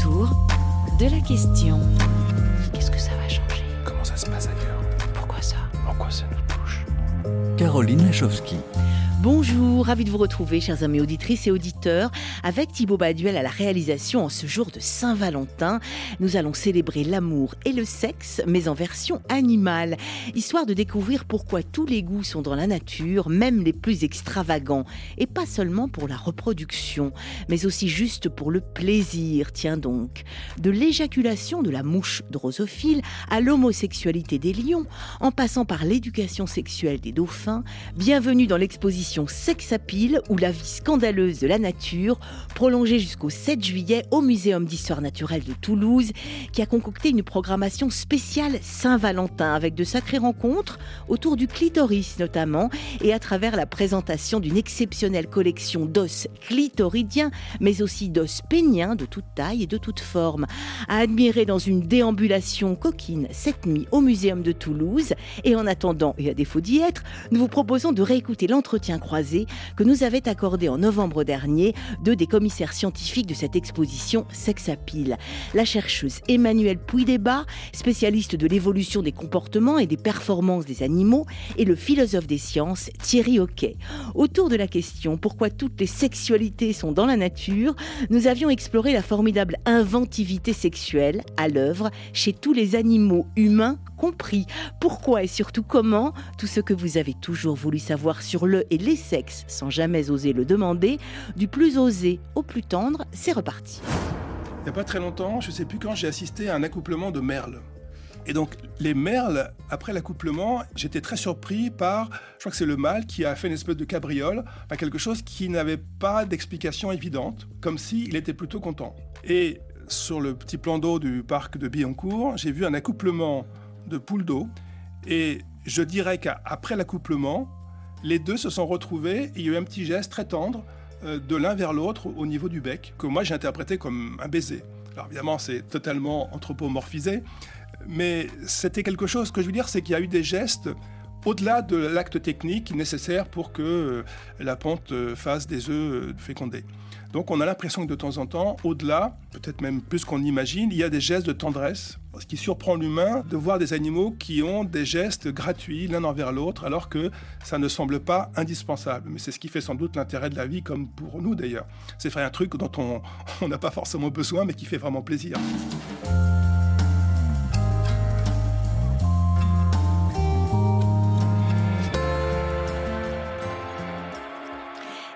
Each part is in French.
autour de la question. Qu'est-ce que ça va changer? Comment ça se passe ailleurs? Pourquoi ça? Pourquoi ça nous touche? Caroline Lachowski. Bonjour, ravi de vous retrouver, chers amis auditrices et auditeurs, avec Thibaut Baduel à la réalisation en ce jour de Saint-Valentin. Nous allons célébrer l'amour et le sexe, mais en version animale, histoire de découvrir pourquoi tous les goûts sont dans la nature, même les plus extravagants, et pas seulement pour la reproduction, mais aussi juste pour le plaisir, tiens donc. De l'éjaculation de la mouche drosophile à l'homosexualité des lions, en passant par l'éducation sexuelle des dauphins, bienvenue dans l'exposition Sexapile ou la vie scandaleuse de la nature, prolongée jusqu'au 7 juillet au Muséum d'histoire naturelle de Toulouse, qui a concocté une programmation spéciale Saint-Valentin avec de sacrées rencontres autour du clitoris notamment et à travers la présentation d'une exceptionnelle collection d'os clitoridiens, mais aussi d'os péniens de toute taille et de toute forme, à admirer dans une déambulation coquine cette nuit au Muséum de Toulouse. Et en attendant, et à défaut d'y être, nous vous proposons de réécouter l'entretien croisé que nous avait accordé en novembre dernier deux des commissaires scientifiques de cette exposition Sexapile. La chercheuse Emmanuelle Puydébat, spécialiste de l'évolution des comportements et des performances des animaux, et le philosophe des sciences Thierry Hockey. Autour de la question pourquoi toutes les sexualités sont dans la nature, nous avions exploré la formidable inventivité sexuelle à l'œuvre chez tous les animaux humains compris. Pourquoi et surtout comment Tout ce que vous avez toujours voulu savoir sur le et les sexes sans jamais oser le demander, du plus osé au plus tendre, c'est reparti. Il n'y a pas très longtemps, je ne sais plus quand, j'ai assisté à un accouplement de merles. Et donc, les merles, après l'accouplement, j'étais très surpris par, je crois que c'est le mâle qui a fait une espèce de cabriole, par quelque chose qui n'avait pas d'explication évidente, comme s'il était plutôt content. Et sur le petit plan d'eau du parc de Billancourt, j'ai vu un accouplement de poules d'eau. Et je dirais qu'après l'accouplement, les deux se sont retrouvés et il y a eu un petit geste très tendre euh, de l'un vers l'autre au niveau du bec, que moi j'ai interprété comme un baiser. Alors évidemment, c'est totalement anthropomorphisé, mais c'était quelque chose que je veux dire, c'est qu'il y a eu des gestes au-delà de l'acte technique nécessaire pour que euh, la ponte euh, fasse des œufs fécondés. Donc on a l'impression que de temps en temps, au-delà, peut-être même plus qu'on imagine, il y a des gestes de tendresse. Ce qui surprend l'humain de voir des animaux qui ont des gestes gratuits l'un envers l'autre, alors que ça ne semble pas indispensable. Mais c'est ce qui fait sans doute l'intérêt de la vie, comme pour nous d'ailleurs. C'est faire un truc dont on n'a pas forcément besoin, mais qui fait vraiment plaisir.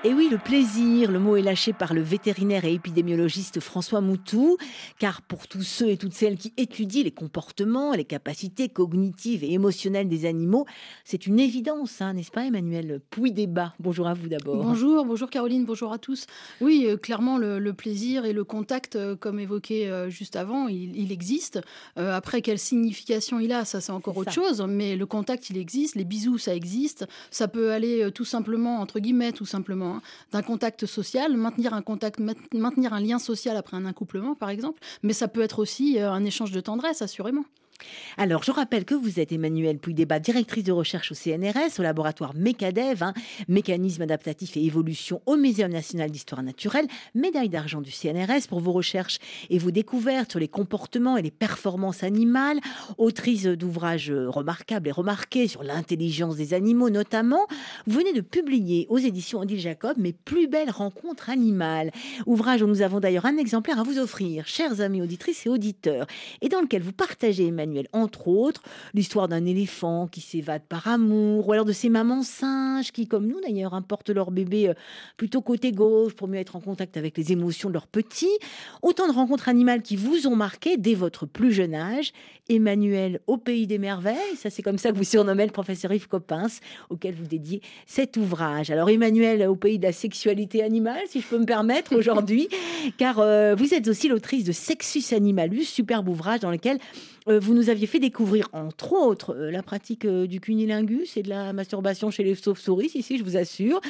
Et oui, le plaisir, le mot est lâché par le vétérinaire et épidémiologiste François Moutou, car pour tous ceux et toutes celles qui étudient les comportements, les capacités cognitives et émotionnelles des animaux, c'est une évidence, hein, n'est-ce pas Emmanuel Pouy-Débat Bonjour à vous d'abord. Bonjour, bonjour Caroline, bonjour à tous. Oui, euh, clairement, le, plaisir et le contact, euh, comme évoqué euh, juste avant, il, existe. après, quelle signification il a, ça c'est encore autre chose, mais le contact, il existe, les bisous, ça existe. Ça peut aller tout simplement, entre guillemets, tout simplement Hein, d'un contact social, maintenir un contact, maintenir un lien social après un accouplement, par exemple. Mais ça peut être aussi euh, un échange de tendresse, assurément. Alors, je rappelle que vous êtes Emmanuel Pouy-Débat, directrice de recherche au CNRS, au laboratoire MECADEV, hein, mécanisme adaptatif et évolution au Muséum national d'histoire naturelle, médaille d'argent du CNRS pour vos recherches et vos découvertes sur les comportements et les performances animales, autrice d'ouvrages remarquables et remarqués sur l'intelligence des animaux notamment. Vous venez de publier aux éditions Odile Jacob Mes plus belles rencontres animales, ouvrage dont nous avons d'ailleurs un exemplaire à vous offrir, chers amis auditrices et auditeurs, et dans lequel vous partagez, Emmanuel, entre autres, l'histoire d'un éléphant qui s'évade par amour, ou alors de ces mamans singes qui, comme nous d'ailleurs, importent leur bébé euh, plutôt côté gauche pour mieux être en contact avec les émotions de leurs petits. Autant de rencontres animales qui vous ont marqué dès votre plus jeune âge. Emmanuel au pays des merveilles, ça c'est comme ça que vous surnommez le professeur Yves Coppens, auquel vous dédiez cet ouvrage. Alors Emmanuel au pays de la sexualité animale, si je peux me permettre aujourd'hui, car euh, vous êtes aussi l'autrice de Sexus Animalus, superbe ouvrage dans lequel euh, vous nous aviez fait découvrir, entre autres, euh, la pratique euh, du cunilingus et de la masturbation chez les chauves-souris, ici, je vous assure.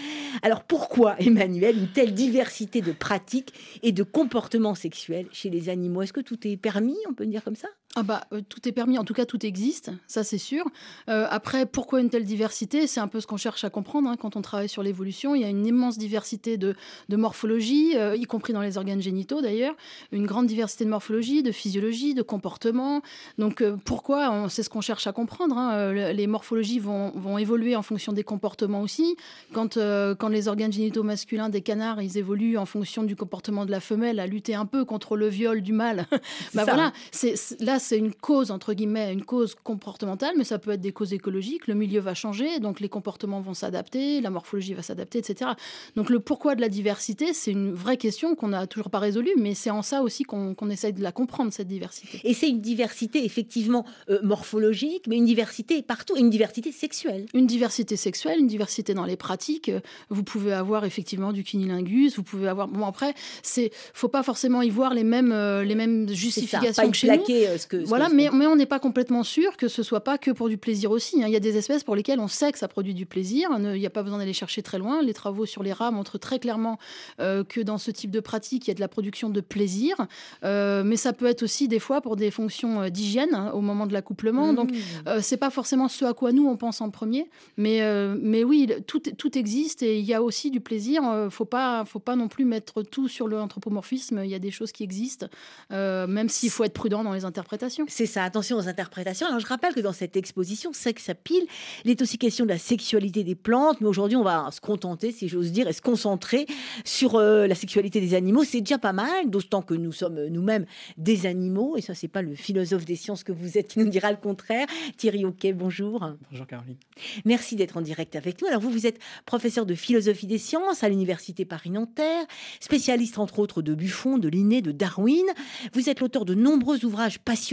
Alors pourquoi, Emmanuel, une telle diversité de pratiques et de comportements sexuels chez les animaux? Est-ce que tout est permis, on peut dire comme ça? Ah bah, euh, tout est permis, en tout cas tout existe, ça c'est sûr. Euh, après, pourquoi une telle diversité? C'est un peu ce qu'on cherche à comprendre hein, quand on travaille sur l'évolution. Il y a une immense diversité de, morphologie, euh, y compris dans les organes génitaux d'ailleurs, une grande diversité de morphologie, de physiologie, de comportement. Donc pourquoi C'est ce qu'on cherche à comprendre. Hein. Les morphologies vont, vont, évoluer en fonction des comportements aussi. Quand, quand les organes génitaux masculins des canards, ils évoluent en fonction du comportement de la femelle à lutter un peu contre le viol du mâle, bah voilà, c'est là c'est une cause, entre guillemets, une cause comportementale, mais ça peut être des causes écologiques. Le milieu va changer, donc les comportements vont s'adapter, la morphologie va s'adapter, etc. Donc le pourquoi de la diversité, c'est une vraie question qu'on n'a toujours pas résolue, mais c'est en ça aussi qu'on essaye de la comprendre, cette diversité. Et c'est une diversité effectivement euh, morphologique, mais une diversité partout, une diversité sexuelle. Une diversité sexuelle, une diversité dans les pratiques. Vous pouvez avoir effectivement du cunilingus, vous pouvez avoir... Bon après, c'est faut pas forcément y voir les mêmes, euh, les mêmes justifications que chez nous. Euh, voilà, mais, mais on n'est pas complètement sûr que ce soit pas que pour du plaisir aussi. Hein. Il y a des espèces pour lesquelles on sait que ça produit du plaisir. Il n'y a pas besoin d'aller chercher très loin. Les travaux sur les rats montrent très clairement euh, que dans ce type de pratique, il y a de la production de plaisir. Euh, mais ça peut être aussi des fois pour des fonctions euh, d'hygiène hein, au moment de l'accouplement. Donc, Donc, c'est pas forcément ce à quoi nous on pense en premier. Mais, mais oui, tout, tout existe et il y a aussi du plaisir. faut pas, faut pas non plus mettre tout sur l'anthropomorphisme. Il y a des choses qui existent, même s'il faut être prudent dans les interprétations. C'est ça, attention aux interprétations. Alors je rappelle que dans cette exposition Sexe à pile, il est aussi question de la sexualité des plantes, mais aujourd'hui on va se contenter, si j'ose dire, et se concentrer sur euh, la sexualité des animaux. C'est déjà pas mal, d'autant que nous sommes nous-mêmes des animaux, et ça c'est pas le philosophe des sciences que vous êtes qui nous dira le contraire. Thierry Oquet, bonjour. Bonjour Caroline. Merci d'être en direct avec nous. Alors vous, vous êtes professeur de philosophie des sciences à l'université Paris-Nanterre, spécialiste entre autres de Buffon, de Linné, de Darwin. Vous êtes l'auteur de nombreux ouvrages passionnants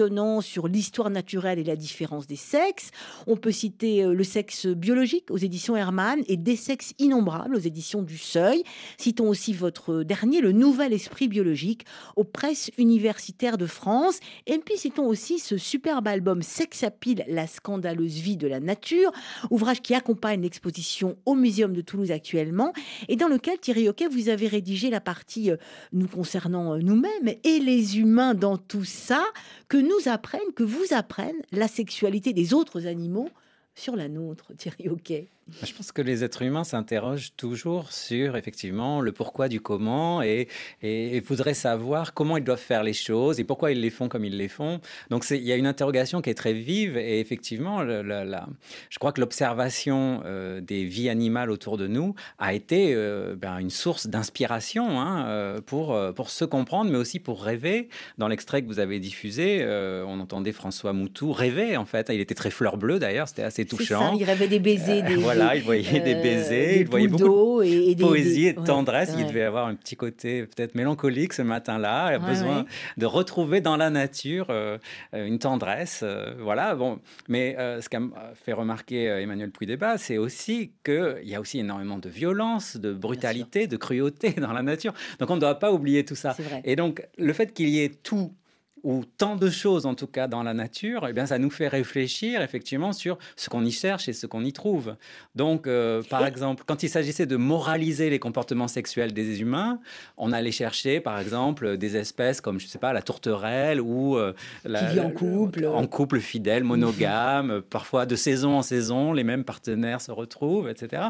sur l'histoire naturelle et la différence des sexes. On peut citer euh, Le sexe biologique aux éditions Hermann et Des sexes innombrables aux éditions du Seuil. Citons aussi votre dernier, Le nouvel esprit biologique aux presses universitaires de France. Et puis citons aussi ce superbe album Sex à pile, la scandaleuse vie de la nature, ouvrage qui accompagne l'exposition au Muséum de Toulouse actuellement et dans lequel Thierry Hockey, vous avez rédigé la partie euh, nous concernant euh, nous-mêmes et les humains dans tout ça que nous apprennent que vous apprennent la sexualité des autres animaux sur la nôtre, Thierry Hockey je pense que les êtres humains s'interrogent toujours sur effectivement le pourquoi du comment et, et, voudraient savoir comment ils doivent faire les choses et pourquoi ils les font comme ils les font. Donc il y a une interrogation qui est très vive et effectivement, je crois que l'observation euh, des vies animales autour de nous a été euh, ben, une source d'inspiration hein, euh, pour, pour se comprendre, mais aussi pour rêver. Dans l'extrait que vous avez diffusé, on entendait François Moutou rêver en fait. Il était très fleur bleue d'ailleurs, c'était assez touchant. Ça, il rêvait des baisers, des, voilà, il voyait des euh, baisers, il voyait beaucoup de poésie et de tendresse. Il devait avoir un petit côté peut-être mélancolique ce matin-là. Il a besoin de retrouver dans la nature euh, une tendresse. Euh, voilà, bon. Mais ce qu'a fait remarquer Emmanuel Puy-Débat, c'est aussi qu'il y a aussi énormément de violence, de brutalité, de cruauté dans la nature. Donc on ne doit pas oublier tout ça. Et donc le fait qu'il y ait tout ou tant de choses en tout cas dans la nature, eh bien ça nous fait réfléchir effectivement sur ce qu'on y cherche et ce qu'on y trouve. Donc euh, par exemple, quand il s'agissait de moraliser les comportements sexuels des humains, on allait chercher par exemple des espèces comme je sais pas la tourterelle ou euh, la, qui vit en couple, en couple fidèle, monogame, parfois de saison en saison, les mêmes partenaires se retrouvent, etc.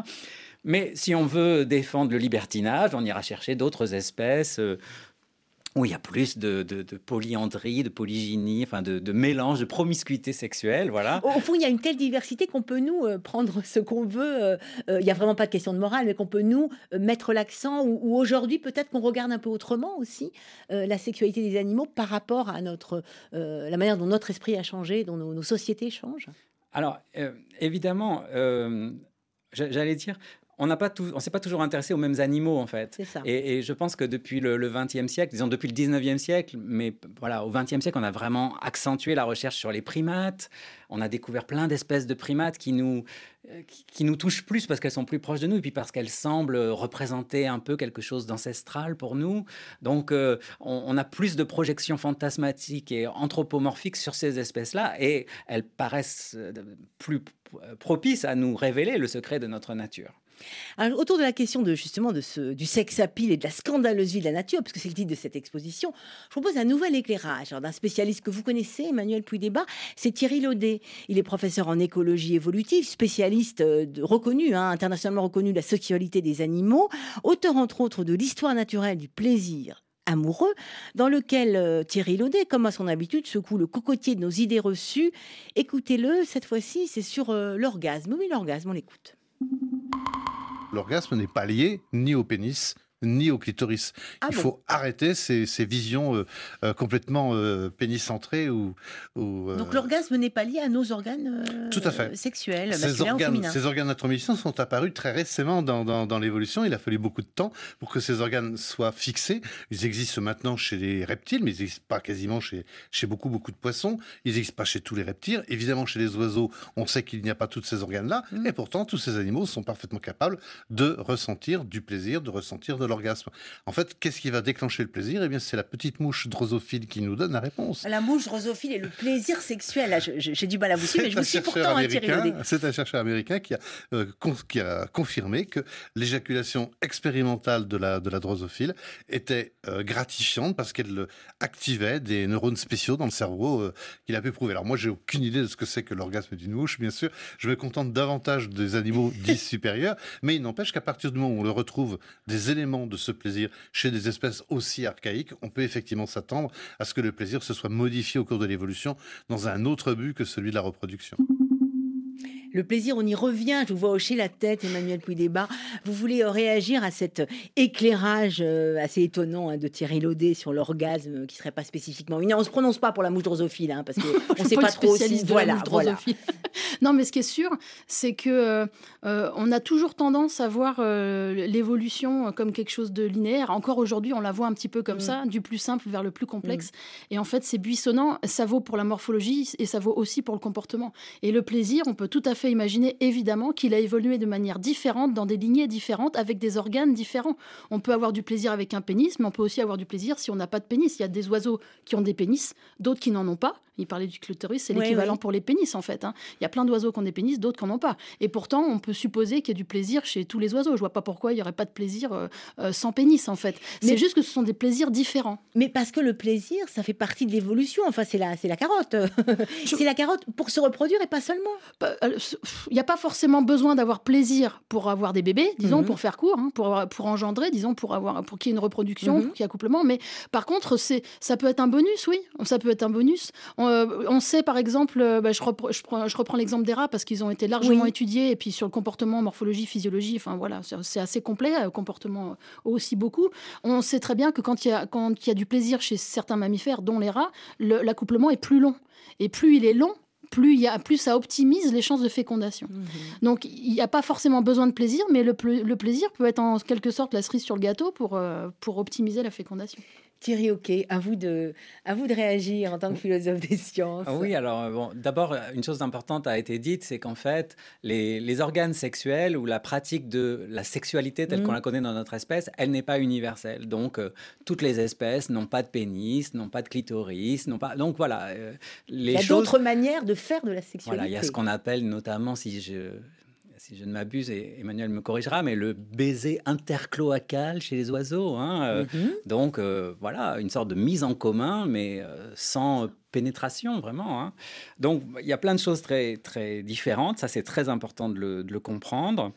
Mais si on veut défendre le libertinage, on ira chercher d'autres espèces. Euh, où il y a plus de, de, de polyandrie, de polygynie, enfin de, mélange, de promiscuité sexuelle, voilà. Au, fond, il y a une telle diversité qu'on peut nous euh, prendre ce qu'on veut. Euh, euh, il n'y a vraiment pas de question de morale, mais qu'on peut nous mettre l'accent. Ou, aujourd'hui, peut-être qu'on regarde un peu autrement aussi la sexualité des animaux par rapport à notre la manière dont notre esprit a changé, dont nos, nos sociétés changent. Alors, évidemment, j'allais dire, on n'a pas tout, on s'est pas toujours intéressé aux mêmes animaux en fait. Et, je pense que depuis le, XXe siècle, disons depuis le XIXe siècle, mais voilà, au XXe siècle, on a vraiment accentué la recherche sur les primates. On a découvert plein d'espèces de primates qui nous, euh, qui, nous touchent plus parce qu'elles sont plus proches de nous et puis parce qu'elles semblent représenter un peu quelque chose d'ancestral pour nous. Donc, euh, on, on, a plus de projections fantasmatiques et anthropomorphiques sur ces espèces-là et elles paraissent euh, plus propices à nous révéler le secret de notre nature. Autour de la question de justement de ce, du sexe à pile et de la scandaleuse vie de la nature, parce que c'est le titre de cette exposition, je propose un nouvel éclairage d'un spécialiste que vous connaissez, Emmanuel Puy-Débat, c'est Thierry Laudet. Il est professeur en écologie évolutive, spécialiste euh, reconnu, hein, internationalement reconnu de la sexualité des animaux, auteur entre autres de l'histoire naturelle du plaisir amoureux, dans lequel euh, Thierry Laudet, comme à son habitude, secoue le cocotier de nos idées reçues. Écoutez-le, cette fois-ci, c'est sur euh, l'orgasme. Oui, l'orgasme, on l'écoute. L'orgasme n'est pas lié ni au pénis ni au clitoris. Ah Il faut arrêter ces, visions euh, euh, complètement euh, pénicentrées. Ou, Donc l'orgasme n'est pas lié à nos organes Tout à fait. sexuels, ces organes, Ces organes sont apparus très récemment dans, dans, l'évolution. Il a fallu beaucoup de temps pour que ces organes soient fixés. Ils existent maintenant chez les reptiles, mais ils n'existent pas quasiment chez, chez beaucoup, beaucoup de poissons. Ils n'existent pas chez tous les reptiles. Évidemment, chez les oiseaux, on sait qu'il n'y a pas tous ces organes-là. Mmh. Et pourtant, tous ces animaux sont parfaitement capables de ressentir du plaisir, de ressentir de l'orgasme. En fait, qu'est-ce qui va déclencher le plaisir? Eh bien, c'est la petite mouche drosophile qui nous donne la réponse. La mouche drosophile et le plaisir sexuel. J'ai du mal à vous suivre, mais je vous suis pourtant C'est un chercheur américain qui a, euh, qui a confirmé que l'éjaculation expérimentale de la, de la drosophile était euh, gratifiante parce qu'elle activait des neurones spéciaux dans le cerveau euh, qu'il a pu prouver. Alors moi, j'ai aucune idée de ce que c'est que l'orgasme d'une mouche, bien sûr. Je me contente davantage des animaux dits supérieurs, mais il n'empêche qu'à partir du moment où on le retrouve des éléments de ce plaisir chez des espèces aussi archaïques, on peut effectivement s'attendre à ce que le plaisir se soit modifié au cours de l'évolution dans un autre but que celui de la reproduction. Le plaisir, on y revient. Je vous vois hocher la tête, Emmanuel Puy-Débat. Vous voulez euh, réagir à cet éclairage euh, assez étonnant hein, de Thierry Laudet sur l'orgasme qui serait pas spécifiquement On ne se prononce pas pour la mouche drosophile, hein, parce qu'on ne sait pas, trop si... voilà, voilà. non, mais ce qui est sûr, c'est que euh, on a toujours tendance à voir l'évolution comme quelque chose de linéaire. Encore aujourd'hui, on la voit un petit peu comme mm. ça, du plus simple vers le plus complexe. Mm. Et en fait, c'est buissonnant. Ça vaut pour la morphologie et ça vaut aussi pour le comportement. Et le plaisir, on peut tout à fait imaginer évidemment qu'il a évolué de manière différente dans des lignées différentes avec des organes différents. On peut avoir du plaisir avec un pénis, mais on peut aussi avoir du plaisir si on n'a pas de pénis. Il y a des oiseaux qui ont des pénis, d'autres qui n'en ont pas. Il parlait du clitoris, c'est l'équivalent pour les pénis en fait. Hein. Il y a plein d'oiseaux qui ont des pénis, d'autres qui n'en ont pas. Et pourtant, on peut supposer qu'il y a du plaisir chez tous les oiseaux. Je vois pas pourquoi il n'y aurait pas de plaisir euh, euh, sans pénis en fait. C'est juste que ce sont des plaisirs différents. Mais parce que le plaisir, ça fait partie de l'évolution. Enfin, c'est la, c'est la carotte. c'est la carotte pour se reproduire et pas seulement. Bah, euh, il n'y a pas forcément besoin d'avoir plaisir pour avoir des bébés, disons, mhm. pour faire court, hein, pour, pour engendrer, disons, pour, avoir, pour qu'il y ait une reproduction, mhm. pour qu'il y ait accouplement. Mais par contre, c'est, ça peut être un bonus, oui. Ça peut être un bonus. On, sait par exemple, euh, bah, je, je, reprends l'exemple des rats parce qu'ils ont été largement étudiés, et puis sur le comportement, morphologie, physiologie, enfin voilà, c'est assez complet, le euh, comportement aussi beaucoup. On sait très bien que quand il y a, quand il y a du plaisir chez certains mammifères, dont les rats, l'accouplement est plus long. Et plus il est long, plus, y a, plus ça optimise les chances de fécondation. Mhm. Donc il n'y a pas forcément besoin de plaisir, mais le, le, plaisir peut être en quelque sorte la cerise sur le gâteau pour, euh, pour optimiser la fécondation. Thierry ok, à vous de, à vous de réagir en tant que philosophe des sciences. Ah oui, alors bon, d'abord, une chose importante a été dite, c'est qu'en fait, les, les, organes sexuels ou la pratique de la sexualité telle qu'on mm. la connaît dans notre espèce, elle n'est pas universelle. Donc, euh, toutes les espèces n'ont pas de pénis, n'ont pas de clitoris, n'ont pas. Donc voilà, euh, les Il y a d'autres manières de faire de la sexualité. Voilà, il y a ce qu'on appelle notamment, si je si je ne m'abuse, et Emmanuel me corrigera, mais le baiser intercloacal chez les oiseaux. Hein, euh, mhm. Donc euh, voilà, une sorte de mise en commun, mais euh, sans pénétration vraiment. Hein. Donc il y a plein de choses très, très différentes, ça c'est très important de le, de le comprendre.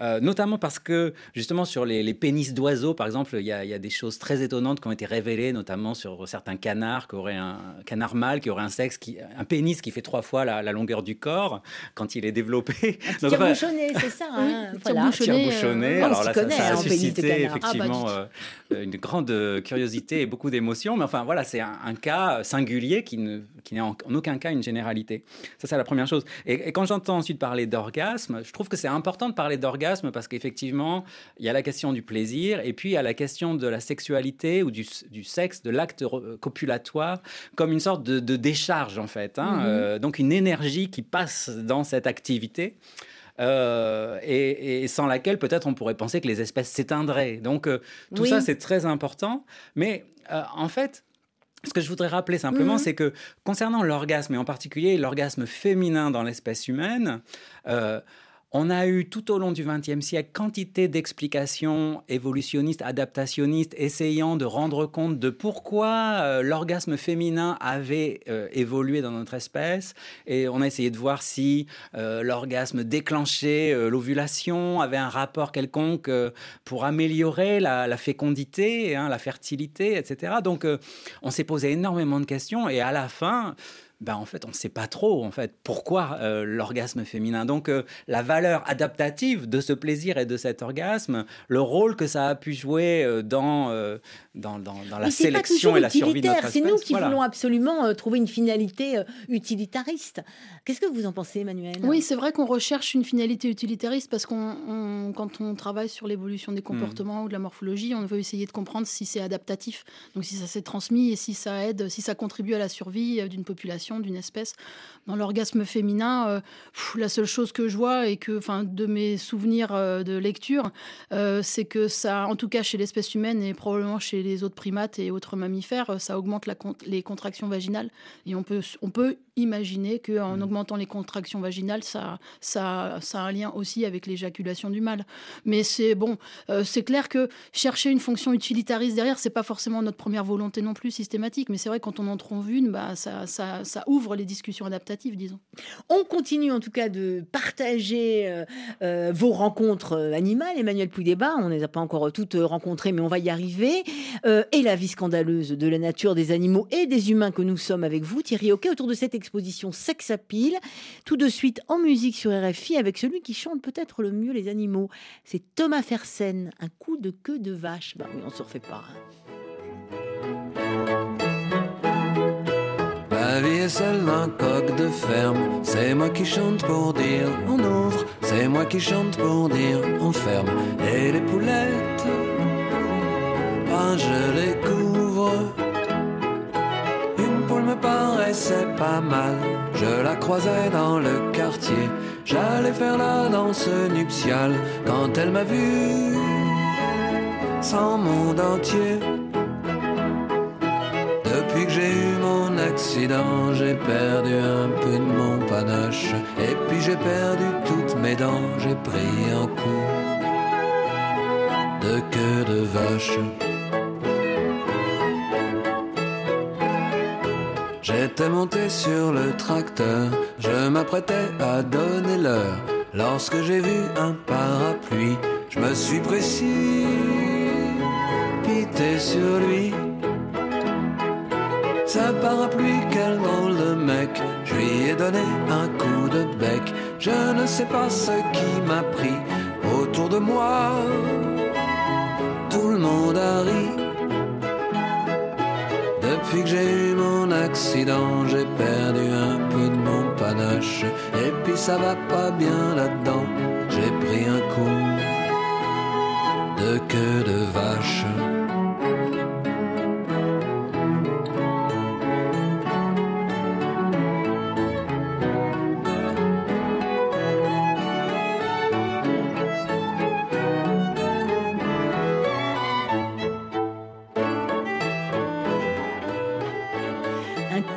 Euh, notamment parce que justement sur les, pénis d'oiseaux, par exemple, il y, a, des choses très étonnantes qui ont été révélées, notamment sur certains canards qui auraient un canard mâle qui aurait un sexe qui, un pénis qui fait trois fois la, longueur du corps quand il est développé. Un tire-bouchonné, c'est ça. Hein, voilà. Tire-bouchonné. Euh, Alors là, ça, ça, a hein, suscité effectivement ah, bah, euh, une grande curiosité et beaucoup d'émotions. Mais enfin, voilà, c'est un, cas singulier qui n'est qui en, en, aucun cas une généralité. Ça, c'est la première chose. Et, et quand j'entends ensuite parler d'orgasme, je trouve que c'est important de parler d'orgasme parce qu'effectivement, il y a la question du plaisir et puis il y a la question de la sexualité ou du, sexe, de l'acte copulatoire comme une sorte de, décharge en fait. Hein. Mm-hmm. Euh, donc une énergie qui passe dans cette activité. Euh, et, sans laquelle peut-être on pourrait penser que les espèces s'éteindraient. Donc euh, tout ça c'est très important. Mais en fait, ce que je voudrais rappeler simplement, mm-hmm. c'est que concernant l'orgasme, et en particulier l'orgasme féminin dans l'espèce humaine, On a eu tout au long du XXe siècle quantité d'explications évolutionnistes, adaptationnistes, essayant de rendre compte de pourquoi euh, l'orgasme féminin avait euh, évolué dans notre espèce. Et on a essayé de voir si euh, l'orgasme déclenchait l'ovulation, avait un rapport quelconque pour améliorer la, fécondité, hein, la fertilité, etc. Donc on s'est posé énormément de questions et à la fin, ben en fait, on ne sait pas trop en fait pourquoi euh, l'orgasme féminin. Donc euh, la valeur adaptative de ce plaisir et de cet orgasme, le rôle que ça a pu jouer euh, dans, dans, dans, la sélection et la survie de notre. C'est nous qui voulons absolument trouver une finalité utilitariste. Qu'est-ce que vous en pensez, Emmanuel? Oui, c'est vrai qu'on recherche une finalité utilitariste parce qu'on, quand on travaille sur l'évolution des comportements hmm. ou de la morphologie, on veut essayer de comprendre si c'est adaptatif, donc si ça s'est transmis et si ça aide, si ça contribue à la survie d'une population d'une espèce. Dans l'orgasme féminin, euh, la seule chose que je vois et que, enfin, de mes souvenirs euh, de lecture, euh, c'est que ça, en tout cas chez l'espèce humaine et probablement chez les autres primates et autres mammifères, ça augmente la, les contractions vaginales. Et on peut, on peut imaginer qu'en mmh. augmentant les contractions vaginales, ça, ça, ça a un lien aussi avec l'éjaculation du mâle. Mais c'est bon, c'est clair que chercher une fonction utilitariste derrière, c'est pas forcément notre première volonté non plus systématique. Mais c'est vrai quand on en trouve une, bah, ça, ça, ça ouvre les discussions adaptatives, disons. On continue en tout cas de partager euh, euh, vos rencontres euh, animales. Emmanuel Pouy-Débat, on ne les a pas encore toutes rencontrées, mais on va y arriver. et la vie scandaleuse de la nature, des animaux et des humains que nous sommes avec vous, Thierry Hockey, autour de cette exposition Sex à pile. Tout de suite en musique sur RFI avec celui qui chante peut-être le mieux les animaux. C'est Thomas Fersen, un coup de queue de vache. Bah oui, on se refait pas. Hein. La vie est celle d'un coq de ferme. C'est moi qui chante pour dire on ouvre. C'est moi qui chante pour dire on ferme. Et les poulettes, ah, je les couvre. Une poule me paraissait pas mal. Je la croisais dans le quartier. J'allais faire la danse nuptiale quand elle m'a vu. Sans monde entier. Depuis que j'ai eu accident, j'ai perdu un peu de mon panache. Et puis j'ai perdu toutes mes dents, j'ai pris un coup de queue de vache. J'étais monté sur le tracteur, je m'apprêtais à donner l'heure. Lorsque j'ai vu un parapluie, je me suis précipité sur lui. Ça parapluie, quel drôle de mec. Je lui ai donné un coup de bec. Je ne sais pas ce qui m'a pris autour de moi. Tout le monde a ri. Depuis que j'ai eu mon accident, j'ai perdu un peu de mon panache. Et puis ça va pas bien là-dedans. J'ai pris un coup de queue de vache.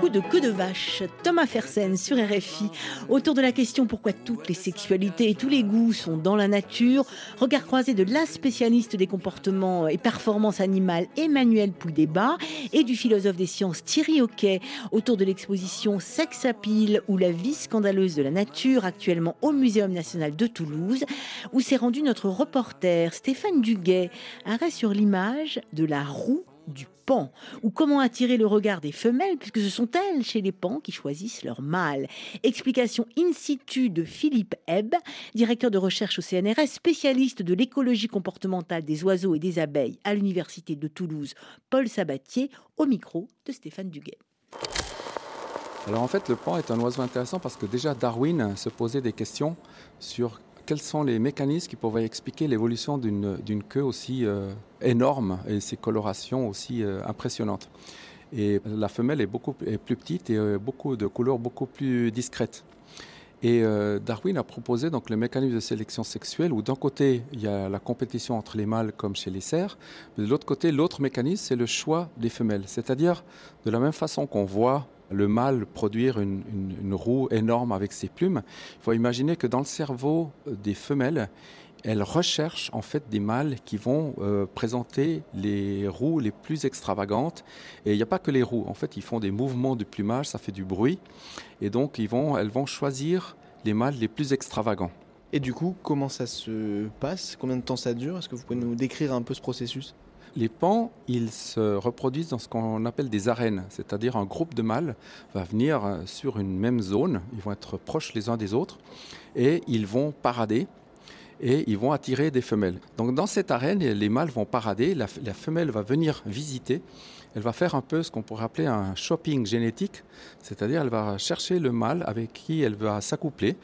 Que de vache, Thomas Fersen sur RFI, autour de la question pourquoi toutes les sexualités et tous les goûts sont dans la nature. Regard croisé de la spécialiste des comportements et performances animales Emmanuel Pouy-Débat et du philosophe des sciences Thierry Hockey autour de l'exposition Sex pile ou la vie scandaleuse de la nature actuellement au Muséum national de Toulouse où s'est rendu notre reporter Stéphane Duguet. Arrêt sur l'image de la roue du pan, ou comment attirer le regard des femelles, puisque ce sont elles chez les pans qui choisissent leur mâle. Explication in situ de Philippe Hebb, directeur de recherche au CNRS, spécialiste de l'écologie comportementale des oiseaux et des abeilles à l'Université de Toulouse, Paul Sabatier, au micro de Stéphane Duguet. Alors en fait, le pan est un oiseau intéressant parce que déjà Darwin se posait des questions sur quels sont les mécanismes qui pourraient expliquer l'évolution d'une queue aussi euh, énorme et ses colorations aussi euh, impressionnantes? Et la femelle est beaucoup plus petite et euh, beaucoup de couleurs beaucoup plus discrètes. Et Darwin a proposé donc le mécanisme de sélection sexuelle où d'un côté il y a la compétition entre les mâles comme chez les cerfs, mais de l'autre côté l'autre mécanisme c'est le choix des femelles. C'est-à-dire de la même façon qu'on voit le mâle produire une, roue énorme avec ses plumes. Il faut imaginer que dans le cerveau des femelles, elles recherchent en fait des mâles qui vont euh, présenter les roues les plus extravagantes. Et il n'y a pas que les roues. En fait, ils font des mouvements de plumage, ça fait du bruit. Et donc, elles vont choisir les mâles les plus extravagants. Et du coup, comment ça se passe? Combien de temps ça dure? Est-ce que vous pouvez nous décrire un peu ce processus? Les pans, ils se reproduisent dans ce qu'on appelle des arènes, c'est-à-dire un groupe de mâles va venir euh, sur une même zone, ils vont être proches les uns des autres et ils vont parader et ils vont attirer des femelles. Donc dans cette arène, les mâles vont parader, la, femelle va venir visiter, elle va faire un peu ce qu'on pourrait appeler un shopping génétique, c'est-à-dire elle va chercher le mâle avec qui elle va s'accoupler.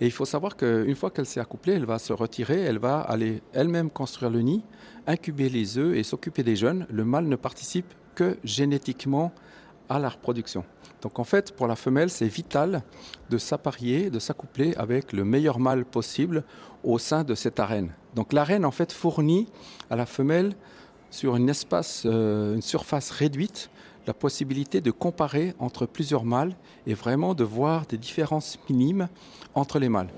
Et il faut savoir qu'une fois qu'elle s'est accouplée, elle va se retirer, elle va aller elle-même construire le nid, incuber les œufs et s'occuper des jeunes. Le mâle ne participe que génétiquement à la reproduction. Donc en fait, pour la femelle, c'est vital de s'apparier, de s'accoupler avec le meilleur mâle possible au sein de cette arène. Donc l'arène, en fait, fournit à la femelle, sur une, euh, une surface réduite, la possibilité de comparer entre plusieurs mâles et vraiment de voir des différences minimes entre les mâles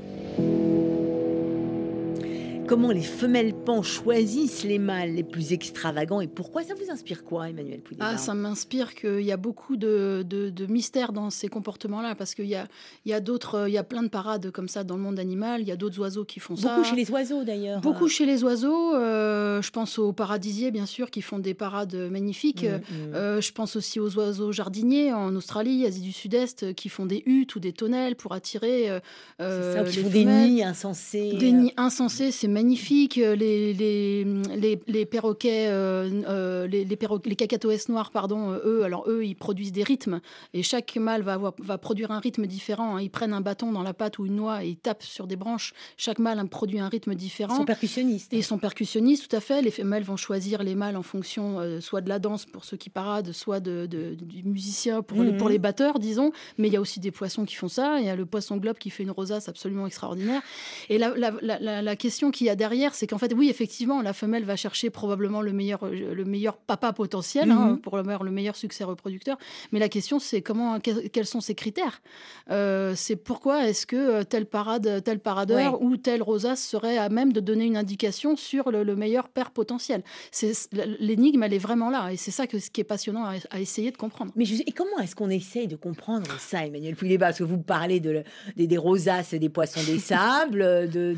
comment les femelles pans choisissent les mâles les plus extravagants et pourquoi? Ça vous inspire quoi, Emmanuel Poudébar Ah, ça m'inspire qu'il y a beaucoup de, de, mystères dans ces comportements-là parce qu'il y a, il y a d'autres, il y a plein de parades comme ça dans le monde animal. Il y a d'autres oiseaux qui font ça. Beaucoup chez les oiseaux d'ailleurs. Beaucoup chez les oiseaux. Euh, je pense aux paradisiers bien sûr qui font des parades magnifiques. Mm, mm. Euh, je pense aussi aux oiseaux jardiniers en Australie, Asie du Sud-Est, qui font des huttes ou des tonnelles pour attirer. Euh, ça, qui font des nids insensés. Des nids insensés, c'est magnifique. Les, les, les, les perroquets, euh, euh, les, les, les cacatoès noirs, pardon, euh, eux, alors eux, ils produisent des rythmes et chaque mâle va, avoir, va produire un rythme différent. Hein. Ils prennent un bâton dans la pâte ou une noix et ils tapent sur des branches. Chaque mâle produit un rythme différent. Ils sont percussionnistes. Et ils sont percussionnistes, tout à fait. Les femelles vont choisir les mâles en fonction soit de la danse pour ceux qui paradent, soit de, du musicien pour, les, pour mhm. les batteurs, disons. Mais il y a aussi des poissons qui font ça. Il y a le poisson globe qui fait une rosace absolument extraordinaire. Et la, la, la, la question qu'il y a derrière, c'est qu'en fait, oui, effectivement, la femelle va chercher probablement le meilleur, le meilleur papa potentiel hein, mhm. pour avoir le meilleur succès reproducteur. Mais la question, c'est comment, quels sont ses critères? Euh, C'est pourquoi est-ce que euh, tel parade, tel paradeur ou tel rosace serait à même de donner une indication sur le, meilleur père potentiel? L'énigme, elle est vraiment là, et c'est ça que, ce qui est passionnant à, essayer de comprendre. Mais et comment est-ce qu'on essaye de comprendre ça, Emmanuel Pouillet Parce que vous parlez de, des, rosaces et des poissons des sables, de,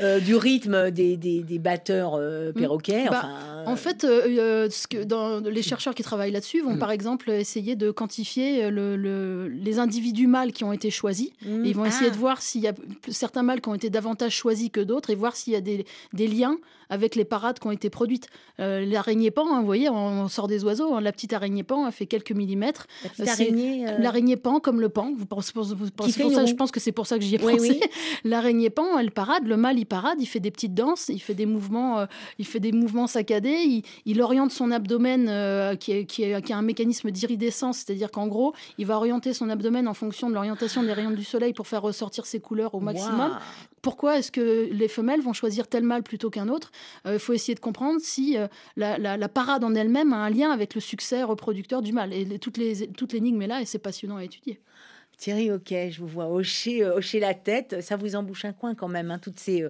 euh, du rythme des, des, batteurs euh, mm. perroquets. Bah, en fait, euh, ce que dans, les chercheurs qui travaillent là-dessus vont mm. par exemple essayer de quantifier le, les individus mâles qui ont été choisis. Mm. ils vont essayer de ah. voir s'il y a certains mâles qui ont été davantage choisis que d'autres et voir s'il y a des, des liens avec les parades qui ont été produites. Euh, l'araignée pan, hein, vous voyez, on, sort des oiseaux. Hein, la petite araignée pan a fait quelques millimètres. L'araignée pan, comme le pan. Vous pensez, vous pensez pour ça, je pense que c'est pour ça que j'y ai pensé. L'araignée pan, elle parade. Le mâle, il parade. Il fait des petites danses. Il fait des mouvements. Euh, il fait des mouvements saccadés. Il, oriente son abdomen euh, qui, qui, qui, a un mécanisme d'iridescence, c'est-à-dire qu'en gros, il va orienter son abdomen en fonction de l'orientation des rayons du soleil pour faire ressortir ses couleurs au maximum. Pourquoi est-ce que les femelles vont choisir tel mâle plutôt qu'un autre? Il euh, faut essayer de comprendre si la, parade en elle-même a un lien avec le succès reproducteur du mâle. Et toutes les toute l'énigme est là et c'est passionnant à étudier. Thierry, ok, je vous vois hocher, euh, hocher la tête. Ça vous embouche un coin quand même, hein, toutes ces,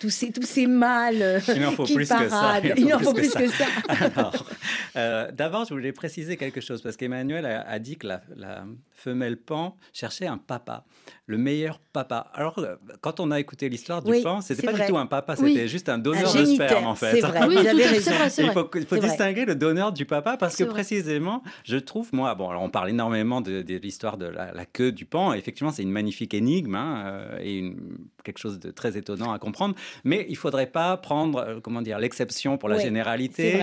tous, ces, tous ces mâles Il en faut qui plus paradent. que ça. Il en faut plus que ça. Alors, d'abord, je voulais préciser quelque chose parce qu'Emmanuel a, dit que la, la, femelle pan cherchait un papa le meilleur papa. Alors, euh, quand on a écouté l'histoire du pan, c'était pas du tout un papa, c'était juste un donneur de sperme, en fait. C'est vrai, oui, vous avez raison. Il faut, il faut distinguer le donneur du papa parce que précisément, je trouve, moi, bon, alors on parle énormément de, l'histoire de la, queue du pan. Effectivement, c'est une magnifique énigme hein, euh, et une, quelque chose de très étonnant à comprendre. Mais il faudrait pas prendre, euh, comment dire, l'exception pour la généralité.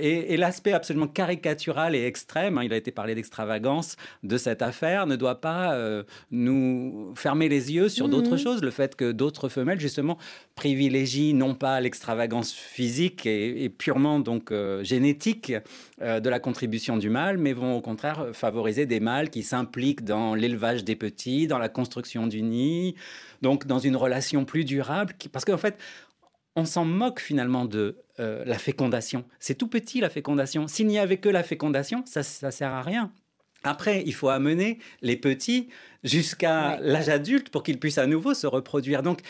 et, l'aspect absolument caricatural et extrême, hein, il a été parlé d'extravagance de cette affaire, ne doit pas nous fermer les yeux sur d'autres mhm. choses. Le fait que d'autres femelles, justement, privilégient non pas l'extravagance physique et, purement donc euh, génétique euh, de la contribution du mâle, mais vont au contraire favoriser des mâles qui s'impliquent dans l'élevage des petits, dans la construction du nid, donc dans une relation plus durable. parce qu'en fait, on s'en moque finalement de euh, la fécondation. C'est tout petit la fécondation. S'il n'y avait que la fécondation, ça ne sert à rien. Après, il faut amener les petits jusqu'à l'âge adulte pour qu'ils puissent à nouveau se reproduire. Donc,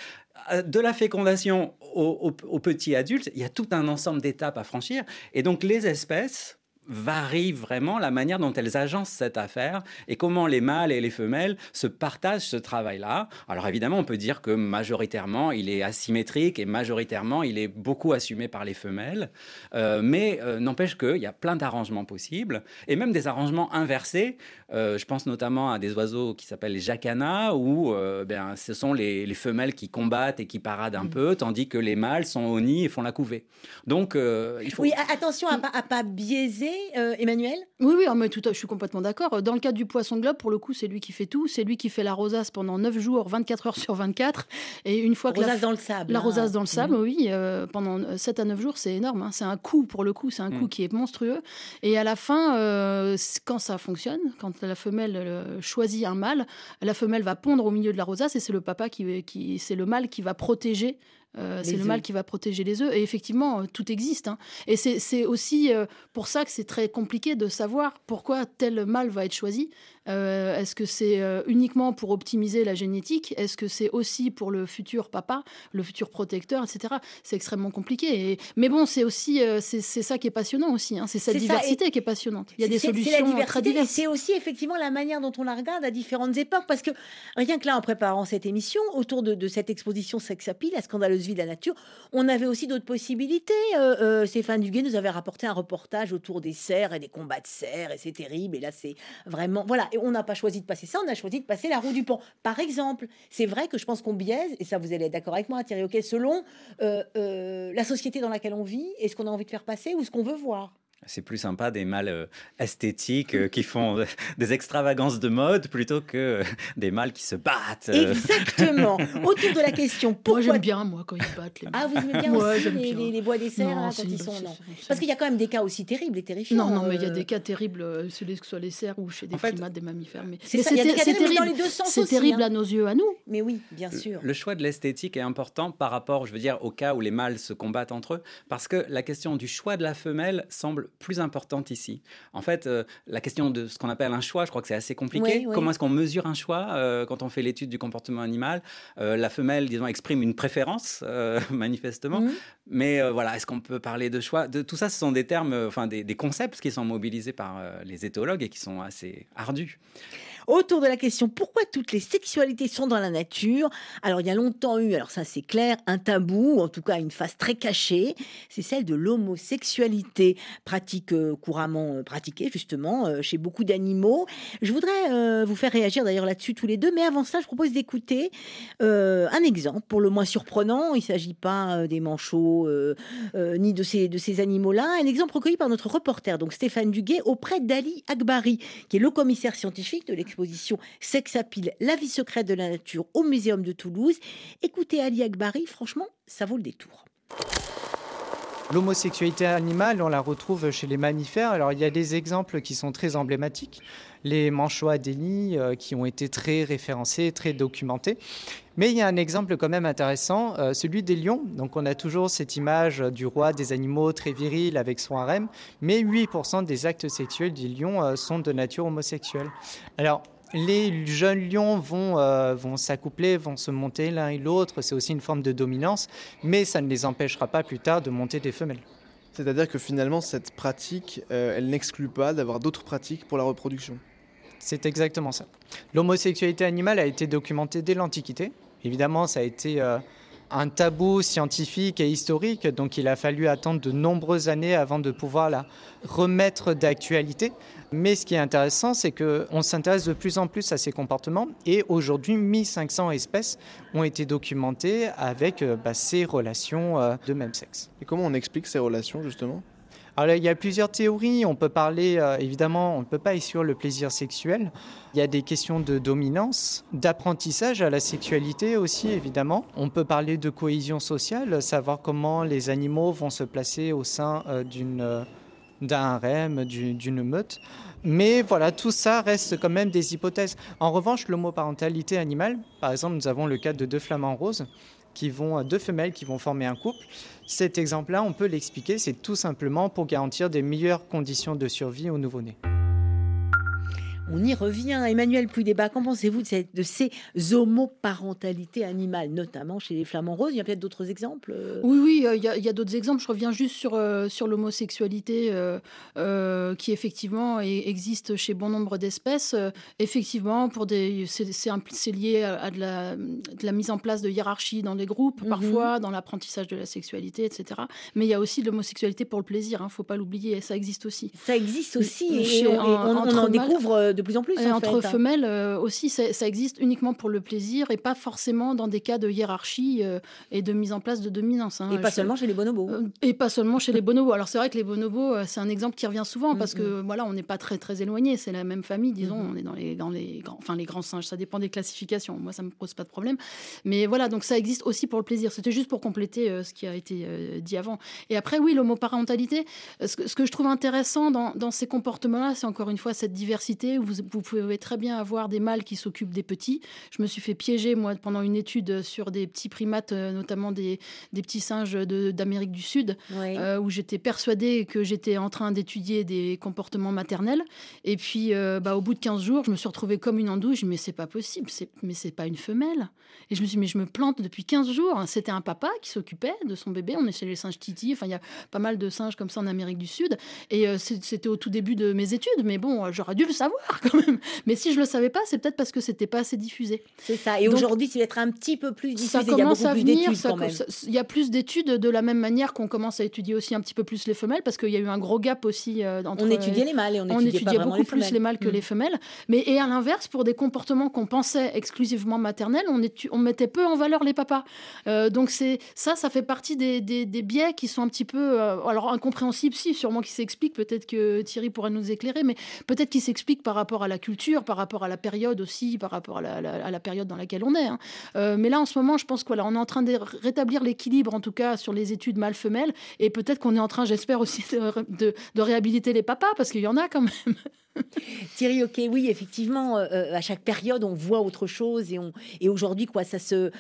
euh, de la fécondation au, au petit adulte, il y a tout un ensemble d'étapes à franchir. Et donc, les espèces varie vraiment la manière dont elles agencent cette affaire et comment les mâles et les femelles se partagent ce travail-là. Alors évidemment, on peut dire que majoritairement, il est asymétrique et majoritairement, il est beaucoup assumé par les femelles. Euh, mais euh, n'empêche qu'il y a plein d'arrangements possibles et même des arrangements inversés. Euh, je pense notamment à des oiseaux qui s'appellent les jacanas où ben, ce sont les, femelles qui combattent et qui paradent un mm. peu, tandis que les mâles sont au nid et font la couvée. Donc, il faut... Oui, attention à ne pas, pas biaiser euh, Emmanuel? Oui, oui, mais tout, je suis complètement d'accord. Dans le cas du poisson globe, pour le coup, c'est lui qui fait tout. C'est lui qui fait la rosace pendant 9 jours, 24 heures sur 24. Et une fois que rosace dans le sable. La hein. rosace dans le sable, mhm. oui. Euh, pendant 7 à 9 jours, c'est énorme. Hein. C'est un coup, pour le coup, c'est un coup mhm. qui est monstrueux. Et à la fin, euh, quand ça fonctionne, quand la femelle choisit un mâle, la femelle va pondre au milieu de la rosace et c'est le papa qui c'est le mâle qui va protéger euh, c'est le mâle qui va protéger les œufs. Et effectivement, euh, tout existe. Hein. Et c'est aussi euh, pour ça que c'est très compliqué de savoir pourquoi tel mâle va être choisi. Est-ce que c'est uniquement pour optimiser la génétique? Est-ce que c'est aussi pour le futur papa, le futur protecteur, etc. C'est extrêmement compliqué. mais bon, c'est aussi c'est ça qui est passionnant aussi. Hein. C'est cette diversité qui est passionnante. Il y a des solutions très diverses. C'est aussi effectivement la manière dont on la regarde à différentes époques. Parce que rien que là, en préparant cette émission, autour de, cette exposition Sexapile, la scandaleuse vie de la nature, on avait aussi d'autres possibilités. Stéphane Duguay nous avait rapporté un reportage autour des cerfs et des combats de cerfs, et c'est terrible. Et là, c'est vraiment voilà et on n'a pas choisi de passer ça, on a choisi de passer la roue du pont. Par exemple, c'est vrai que je pense qu'on biaise, et ça vous allez être d'accord avec moi, Thierry, ok, selon euh, euh, la société dans laquelle on vit et ce qu'on a envie de faire passer ou ce qu'on veut voir. C'est plus sympa des mâles euh, esthétiques euh, qui font euh, des extravagances de mode plutôt que des mâles qui se battent. Exactement. Autour de la question. Pourquoi... Moi j'aime bien moi quand ils battent. Les... Ah vous aimez bien aussi les, les, bois des cerfs quand ils sont non. Parce qu'il y a quand même des cas aussi terribles et terrifiants. Non non mais il y a des cas terribles, que ce soit les cerfs ou chez des primates, des mammifères. Mais c'est terrible dans les deux sens. C'est terrible hein. à nos yeux, à nous. Mais oui, bien sûr. Le choix de l'esthétique est important par rapport, je veux dire, au cas où les mâles se combattent entre eux, parce que la question du choix de la femelle semble plus importante ici. En fait, euh, la question de ce qu'on appelle un choix, je crois que c'est assez compliqué. Comment est-ce qu'on mesure un choix euh, quand on fait l'étude du comportement animal? Euh, La femelle, disons, exprime une préférence, manifestement. Mhm. Mais voilà, est-ce qu'on peut parler de choix? De, Tout ça, ce sont des termes, enfin des, des concepts qui sont mobilisés par les éthologues et qui sont assez ardus autour de la question pourquoi toutes les sexualités sont dans la nature? Alors il y a longtemps eu, alors ça c'est clair, un tabou, en tout cas une face très cachée, c'est celle de l'homosexualité, pratique euh, couramment euh, pratiquée justement euh, chez beaucoup d'animaux. Je voudrais vous faire réagir d'ailleurs là-dessus tous les deux, mais avant ça je propose d'écouter un exemple pour le moins surprenant. Il ne s'agit pas des manchots ni de ces, de ces animaux-là. Un exemple recueilli par notre reporter, donc Stéphane Duguet, auprès d'Ali Akbari, qui est le commissaire scientifique de l'exposition l'exposition Sex la vie secrète de la nature au Muséum de Toulouse. Écoutez Ali Akbari, franchement, ça vaut le détour. L'homosexualité animale, on la retrouve chez les mammifères. Alors, il y a des exemples qui sont très emblématiques. Les manchots adélie, euh, qui ont été très référencés, très documentés. Mais il y a un exemple quand même intéressant, euh, celui des lions. Donc, on a toujours cette image du roi des animaux très viril avec son harem. Mais 8% des actes sexuels des lions euh, sont de nature homosexuelle. Alors, les jeunes lions vont, euh, vont s'accoupler, vont se monter l'un et l'autre. C'est aussi une forme de dominance, mais ça ne les empêchera pas plus tard de monter des femelles. C'est-à-dire que finalement, cette pratique, euh, elle n'exclut pas d'avoir d'autres pratiques pour la reproduction. C'est exactement ça. L'homosexualité animale a été documentée dès l'Antiquité. Évidemment, ça a été euh, un tabou scientifique et historique, donc il a fallu attendre de nombreuses années avant de pouvoir la remettre d'actualité. Mais ce qui est intéressant, c'est qu'on s'intéresse de plus en plus à ces comportements et aujourd'hui, 1500 espèces ont été documentées avec euh, bah, ces relations euh, de même sexe. Et comment on explique ces relations justement? Alors, il y a plusieurs théories. On peut parler, euh, évidemment, on ne peut pas exclure le plaisir sexuel. Il y a des questions de dominance, d'apprentissage à la sexualité aussi, évidemment. On peut parler de cohésion sociale, savoir comment les animaux vont se placer au sein euh, d'une euh, d'un harem, d'une meute. Mais voilà, tout ça reste quand même des hypothèses. En revanche, l'homoparentalité animale, par exemple, nous avons le cas de deux flamants roses qui vont, deux femelles qui vont former un couple. Cet exemple-là, on peut l'expliquer, c'est tout simplement pour garantir des meilleures conditions de survie aux nouveau-nés. On y revient. Emmanuel Puy-Débat, qu'en pensez-vous de, de, ces homoparentalités animales, notamment chez les flamants roses? Il y a peut-être d'autres exemples euh? Oui, oui, il y a, d'autres exemples. Je reviens juste sur, euh, sur l'homosexualité euh, qui effectivement existe chez bon nombre d'espèces. effectivement, pour des, c'est lié à de la, de la, mise en place de hiérarchies dans les groupes, mhm. parfois, dans l'apprentissage de la sexualité, etc. Mais il y a aussi de l'homosexualité pour le plaisir, il hein, ne faut pas l'oublier, ça existe aussi. Ça existe aussi, et, on, en découvre de plus en plus. Et entre hein. femelles euh, aussi, ça, existe uniquement pour le plaisir et pas forcément dans des cas de hiérarchie euh, et de mise en place de dominance. Hein. Et pas seulement chez les bonobos. Euh, et pas seulement chez les bonobos. Alors c'est vrai que les bonobos, c'est un exemple qui revient souvent parce que voilà, on n'est pas très très éloigné. C'est la même famille, disons. On est dans les dans les grands, enfin les grands singes. Ça dépend des classifications. Moi, ça me pose pas de problème. Mais voilà, donc ça existe aussi pour le plaisir. C'était juste pour compléter ce qui a été dit avant. Et après, oui, l'homoparentalité. Ce que, ce que je trouve intéressant dans, dans ces comportements-là, c'est encore une fois cette diversité où vous, vous pouvez très bien avoir des mâles qui s'occupent des petits. Je me suis fait piéger, moi, pendant une étude sur des petits primates, euh, notamment des, des petits singes d'Amérique du Sud, euh, où j'étais persuadée que j'étais en train d'étudier des comportements maternels. Et puis, euh, bah, au bout de 15 jours, je me suis retrouvée comme une andouille. Je me mais c'est pas possible, mais c'est pas une femelle. Et je me suis dit, mais je me plante depuis 15 jours. C'était un papa qui s'occupait de son bébé. On est chez les singes Titi. Enfin, il y a pas mal de singes comme ça en Amérique du Sud. Et c'était au tout début de mes études. Mais bon, j'aurais dû le savoir quand même. Mais si je le savais pas, c'est peut-être parce que c'était pas assez diffusé. C'est ça. Et aujourd'hui, c'est d'être un petit peu plus diffusé. Ça commence à venir. Il y a plus d'études de la même manière qu'on commence à étudier aussi un petit peu plus les femelles, parce qu'il y a eu un gros gap aussi euh, entre. On étudiait les mâles et on, on étudiait, beaucoup plus les mâles que mm. les femelles. Mais et à l'inverse, pour des comportements qu'on pensait exclusivement maternels, on, on mettait peu en valeur les papas. Euh, donc c'est ça, ça fait partie des, des, biais qui sont un petit peu, euh, alors incompréhensibles, si sûrement qui s'expliquent. Peut-être que Thierry pourra nous éclairer, mais peut-être qui s'expliquent par rapport à la culture, par rapport à la période aussi, par rapport à la, période dans laquelle on est. Hein. Euh, mais là, en ce moment, je pense qu'on on est en train de rétablir l'équilibre, en tout cas sur les études mâles-femelles, et peut-être qu'on est en train, j'espère aussi, de, réhabiliter les papas, parce qu'il y en a quand même. Thierry, ok, oui, effectivement, euh, euh, à chaque période, on voit autre chose et, et aujourd'hui, quoi, ça se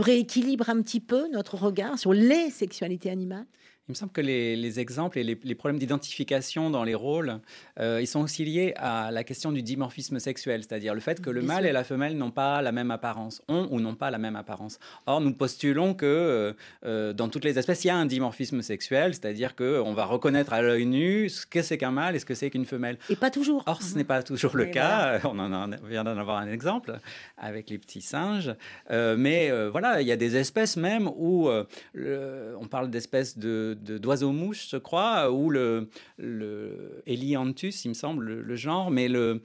rééquilibre un petit peu notre regard sur les sexualités animales? Il me semble que les, exemples et les, problèmes d'identification dans les rôles, euh, ils sont aussi liés à la question du dimorphisme sexuel, c'est-à-dire le fait que le mâle et la femelle n'ont pas la même apparence, ont ou n'ont pas la même apparence. Or, nous postulons que euh, euh, dans toutes les espèces, il y a un dimorphisme sexuel, c'est-à-dire qu'on va reconnaître à l'œil nu ce que c'est qu'un mâle et ce que c'est qu'une femelle. Et pas toujours. Or, ce n'est pas toujours le cas. On en vient d'en avoir un exemple avec les petits singes. mais voilà, il y a des espèces même où on parle d'espèces de d'oiseaux-mouches, je crois, ou le, le Elianthus, il me semble, le, genre, mais le,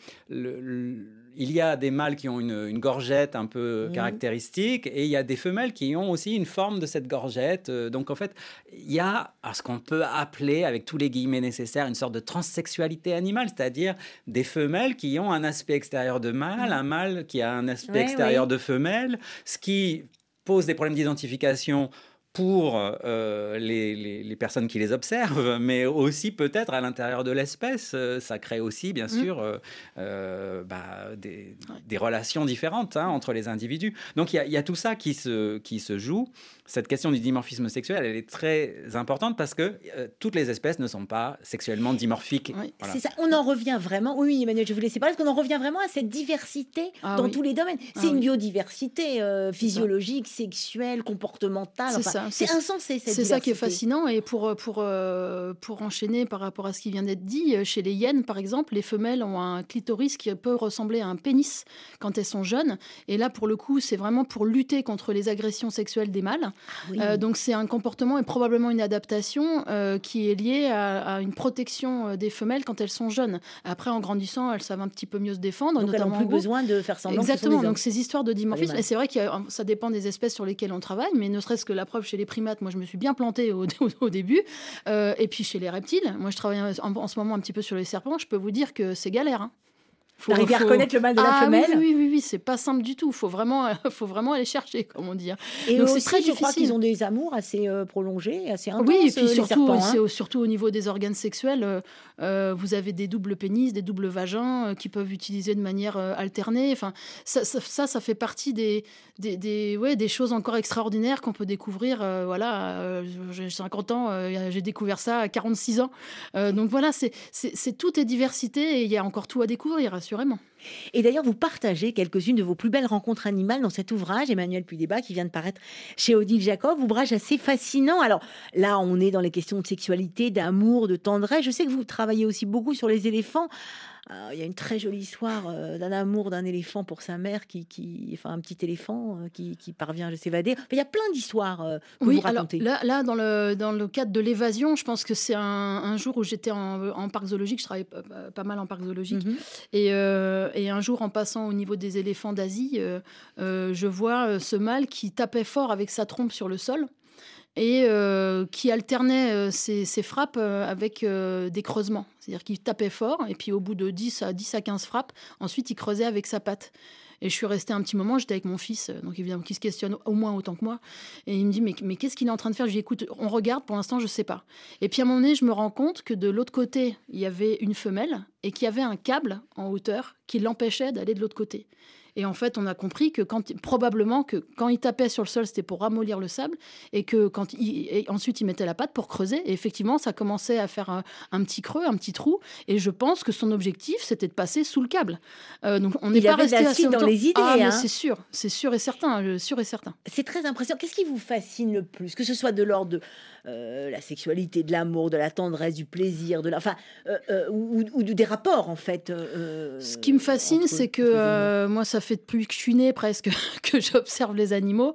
il y a des mâles qui ont une, gorgette un peu mhm. caractéristique et il y a des femelles qui ont aussi une forme de cette gorgette. Euh, donc en fait, il y a ce qu'on peut appeler, avec tous les guillemets nécessaires, une sorte de transsexualité animale, c'est-à-dire des femelles qui ont un aspect extérieur de mâle, un mâle qui a un aspect extérieur de femelle, ce qui pose des problèmes d'identification pour euh, les, personnes qui les observent, mais aussi peut-être à l'intérieur de l'espèce. Euh, ça crée aussi, bien mmh. sûr, euh, bah, des, relations différentes hein, entre les individus. Donc il y, a tout ça qui se, qui se joue cette question du dimorphisme sexuel, elle est très importante parce que euh, toutes les espèces ne sont pas sexuellement dimorphiques. C'est ça. On en revient vraiment. Oui, Emmanuel, je vous laisse parler parce qu'on en revient vraiment à cette diversité ah dans tous les domaines. Ah c'est une biodiversité euh, physiologique, sexuelle, comportementale. C'est ça. C'est insensé. C'est ça qui est fascinant. Et pour pour euh, pour enchaîner par rapport à ce qui vient d'être dit, chez les hyènes, par exemple, les femelles ont un clitoris qui peut ressembler à un pénis quand elles sont jeunes. Et là, pour le coup, c'est vraiment pour lutter contre les agressions sexuelles des mâles. Euh, donc c'est un comportement et probablement une adaptation euh, qui est liée à, une protection euh, des femelles quand elles sont jeunes. Après, en grandissant, elles savent un petit peu mieux se défendre. Donc notamment elles n'ont plus besoin de faire semblant. Exactement. Donc ces histoires de dimorphisme, et c'est vrai que ça dépend des espèces sur lesquelles on travaille, mais ne serait-ce que la preuve chez les primates, moi je me suis bien plantée au, au, début. et puis chez les reptiles, moi je travaille en, ce moment un petit peu sur les serpents, je peux vous dire que c'est galère. Hein. Faut arriver à reconnaître le mâle de la ah femelle. Oui, oui, oui, c'est pas simple du tout. Faut vraiment, faut vraiment aller chercher, comme on dit. Hein. Et Donc aussi, très je crois qu'ils ont des amours assez euh, prolongés, assez intenses. Oui, et puis surtout, hein. c'est surtout au niveau des organes sexuels. Euh, euh, vous avez des doubles pénis, des doubles vagins qui peuvent utiliser de manière alternée. Enfin, ça, ça, ça, fait partie des, des, des, ouais, des choses encore extraordinaires qu'on peut découvrir. voilà, j'ai 50 ans, j'ai découvert ça à 46 ans. donc voilà, c'est, c'est, tout est diversité et il y a encore tout à découvrir, Et d'ailleurs, vous partagez quelques-unes de vos plus belles rencontres animales dans cet ouvrage, Emmanuel Puydébat, qui vient de paraître chez Odile Jacob. Ouvrage assez fascinant. Alors là, on est dans les questions de sexualité, d'amour, de tendresse. Je sais que vous travaillez aussi beaucoup sur les éléphants. Euh, il y a une très jolie histoire euh, d'un amour d'un éléphant pour sa mère, qui, qui enfin un petit éléphant euh, qui, qui, parvient à s'évader. il y a plein d'histoires que oui, vous racontez. Alors, là, là, dans le dans le cadre de l'évasion, je pense que c'est un, un, jour où j'étais en, en, parc zoologique. Je travaille pas, mal en parc zoologique, mhm. et, et, un jour en passant au niveau des éléphants d'Asie, je vois ce mâle qui tapait fort avec sa trompe sur le sol et euh, qui alternait ses, euh, frappes euh, avec des creusements. C'est-à-dire qu'il tapait fort, et puis au bout de 10 à, 10 à 15 frappes, ensuite il creusait avec sa patte. Et je suis restée un petit moment, j'étais avec mon fils, donc évidemment, qui se questionne au moins autant que moi. Et il me dit, mais, mais qu'est-ce qu'il est en train de faire? Je lui dis, écoute, on regarde, pour l'instant, je ne sais pas. Et puis à un moment donné, je me rends compte que de l'autre côté, il y avait une femelle et qu'il y avait un câble en hauteur qui l'empêchait d'aller de l'autre côté. Et en fait, on a compris que quand, probablement que quand il tapait sur le sol, c'était pour ramollir le sable, et que quand il, ensuite il mettait la patte pour creuser. Et effectivement, ça commençait à faire un, petit creux, un petit trou. Et je pense que son objectif, c'était de passer sous le câble. Euh, donc on n'est pas resté assez dans les idées. Ah, hein. c'est sûr, c'est sûr et certain, euh, sûr et certain. C'est très impressionnant. Qu'est-ce qui vous fascine le plus, que ce soit de l'ordre de euh, la sexualité, de l'amour, de la tendresse, du plaisir, de la, enfin, ou, ou, des rapports en fait. Ce qui me fascine, c'est que moi, ça fait fait depuis que je suis née presque que j'observe les animaux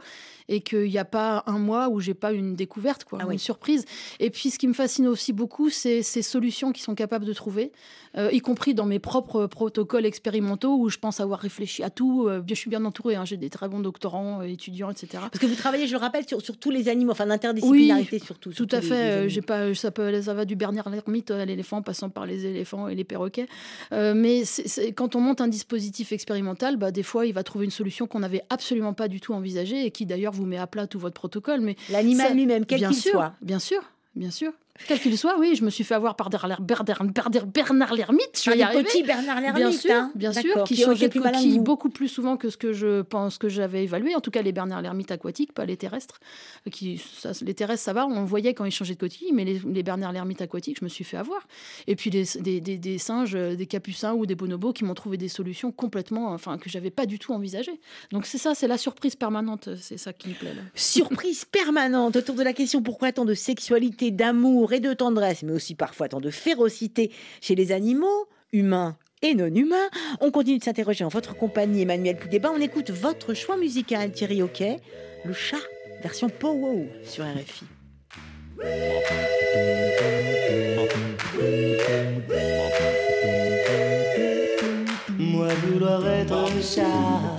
et qu'il n'y a pas un mois où j'ai pas une découverte, quoi, ah une surprise. Et puis, ce qui me fascine aussi beaucoup, c'est ces solutions qu'ils sont capables de trouver, euh, y compris dans mes propres protocoles expérimentaux où je pense avoir réfléchi à tout. Euh, je suis bien entourée, hein, j'ai des très bons doctorants, euh, étudiants, etc. Parce que vous travaillez, je le rappelle, sur, sur tous les animaux, enfin l'interdisciplinarité oui, surtout. Tout à fait. j'ai pas, ça, peut, ça va du Bernard l'ermite à l'éléphant, passant par les éléphants et les perroquets. mais quand on monte un dispositif expérimental, bah, des fois, il va trouver une solution qu'on n'avait absolument pas du tout envisagée et qui d'ailleurs vous met à plat tout votre protocole. Mais l'animal lui-même, quel qu'il soit. Bien sûr, bien sûr. Quel qu'il soit, oui, je me suis fait avoir par Bernard, Bernard Lermite. Je vais ah, petit Bernard Lermite, bien sûr, hein. bien sûr, qui, changeait de coquille beaucoup plus souvent que ce que je pense que j'avais évalué. En tout cas, les Bernard Lermite aquatiques, pas les terrestres. Qui, ça, les terrestres, ça va, on voyait quand ils changeaient de coquille, mais les, les Bernard Lermite aquatiques, je me suis fait avoir. Et puis des, des, des, singes, des capucins ou des bonobos qui m'ont trouvé des solutions complètement, enfin, que j'avais pas du tout envisagées. Donc c'est ça, c'est la surprise permanente, c'est ça qui me plaît. Là. Surprise permanente autour de la question pourquoi tant de sexualité, d'amour et de tendresse, mais aussi parfois tant de férocité chez les animaux, humains et non humains. On continue de s'interroger en votre compagnie, Emmanuel Poudéba. On écoute votre choix musical, Thierry Hockey, le chat, version Pow sur RFI. Moi vouloir être un chat,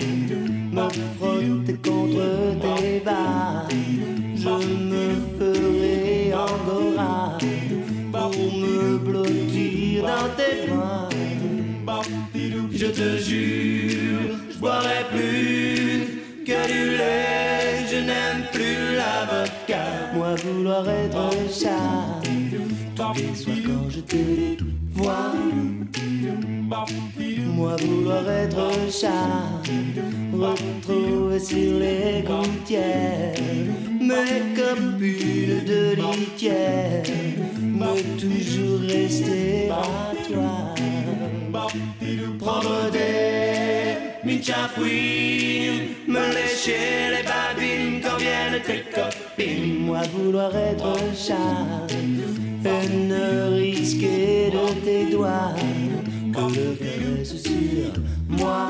Je te jure, je boirai plus que du lait, je n'aime plus la vodka. Moi vouloir être un quand je te vois. Moi vouloir être chat, retrouver sur les gouttières mes copines de litière, mais toujours rester à toi. Prendre des minchafouines, me lécher les babines quand viennent tes copines. Moi vouloir être chat, risquer de tes doigts que le caresse sur. Moi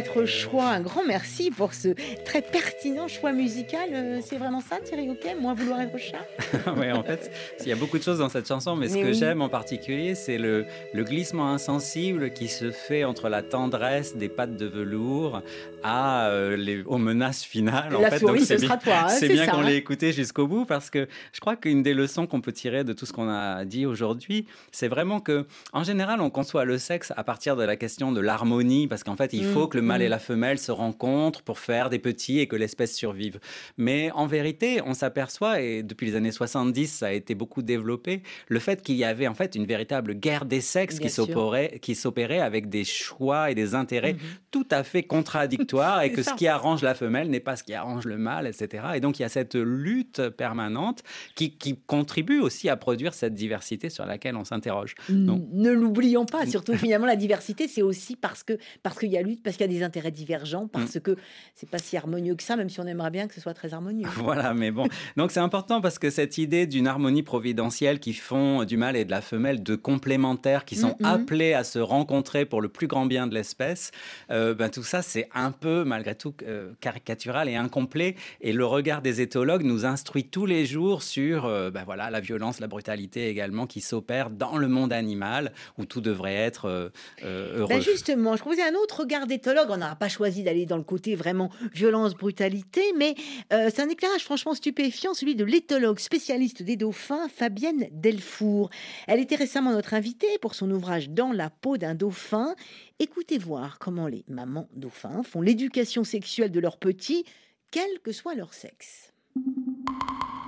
Être choix. Un grand merci pour ce très pertinent choix musical. Euh, c'est vraiment ça, Thierry Ok Moins vouloir être chat Oui, en fait, il y a beaucoup de choses dans cette chanson, mais, ce que j'aime en particulier, c'est le, le, glissement insensible qui se fait entre la tendresse des pattes de velours à, euh, les, aux menaces finales. La en fait. souris, ce sera toi. Hein, c'est bien qu'on hein. l'ait écouté jusqu'au bout parce que je crois qu'une des leçons qu'on peut tirer de tout ce qu'on a dit aujourd'hui, c'est vraiment que, en général, on conçoit le sexe à partir de la question de l'harmonie parce qu'en fait, il faut mm. que le mâle et mm. la femelle se rencontrent pour faire des petits et que l'espèce survive. Mais en vérité, on s'aperçoit, et depuis les années 70, ça a été beaucoup développé, le fait qu'il y avait en fait une véritable guerre des sexes qui s'opérait, qui s'opérait avec des choix et des intérêts mm-hmm. tout à fait contradictoires et que ce qui arrange la femelle n'est pas ce qui arrange le mâle, etc. Et donc il y a cette lutte permanente qui, qui contribue aussi à produire cette diversité sur laquelle on s'interroge. Ne l'oublions pas, surtout finalement la diversité, c'est aussi parce que parce qu'il y a lutte, parce qu'il y a des intérêts divergents, parce mm. que c'est pas si harmonieux que ça, même si on aimerait bien que ce soit très harmonieux. Voilà, mais bon. Donc c'est important parce que cette idée d'une harmonie providentielle qui font du mâle et de la femelle de complémentaires qui sont appelés à se rencontrer pour le plus grand bien de l'espèce, euh, ben, tout ça c'est un peu malgré tout euh, caricatural et incomplet. Et le regard des éthologues nous instruit tous les jours sur euh, ben, voilà, la violence, la brutalité également qui s'opère dans le monde animal où tout devrait être heureux. Ben justement, je proposais un autre regard d'éthologue on n'a pas choisi d'aller dans le côté vraiment violence, brutalité, mais euh, c'est un éclairage franchement stupéfiant, celui de l'éthologue spécialiste des dauphins, Fabienne Delfour. Elle était récemment notre invitée pour son ouvrage Dans la peau d'un dauphin. Écoutez voir comment les mamans dauphins font l'éducation sexuelle de leurs petits, quel que soit leur sexe.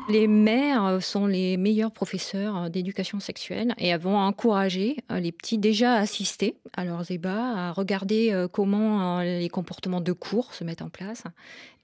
Les mères sont les meilleurs professeurs d'éducation sexuelle et vont encourager euh, les petits déjà à assister à leurs ébats, à regarder euh, comment euh, les comportements de cours se mettent en place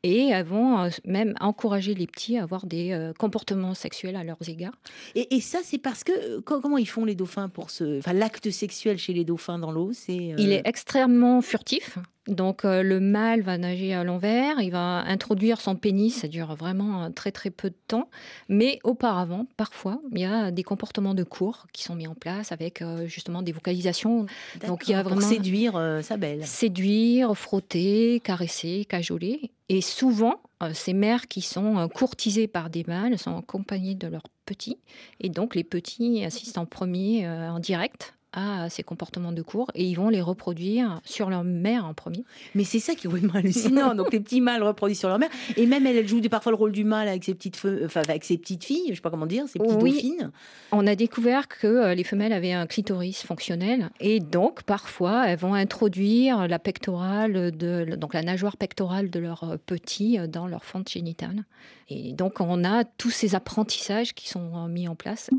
et vont même encourager les petits à avoir des comportements sexuels à leurs égards. Et, ça, c'est parce que comment ils font les dauphins pour ce, enfin l'acte sexuel chez les dauphins dans l'eau, c'est il est extrêmement furtif. Donc euh, le mâle va nager à l'envers, il va introduire son pénis, ça dure vraiment très très peu de temps, mais auparavant, parfois, il y a des comportements de cours qui sont mis en place avec euh, justement des vocalisations. Donc il y a vraiment pour séduire euh, sa belle. Séduire, frotter, caresser, cajoler, et souvent ces mères qui sont courtisées par des mâles sont accompagnées de leurs petits, et donc les petits assistent en premier en direct à ces comportements de cours et ils vont les reproduire sur leur mère en premier. Mais c'est ça qui est vraiment hallucinant. Donc les petits mâles reproduisent sur leur mère et même elle, joue parfois le rôle du mâle avec ses petites, enfin, avec ses petites filles, je sais pas comment dire, ses petites dauphines. On a découvert que euh, les femelles avaient un clitoris fonctionnel et donc parfois elles vont introduire la pectorale de donc la nageoire pectorale de leur euh, petit euh, dans leur fente génitale. Et donc on a tous ces apprentissages qui sont mis en place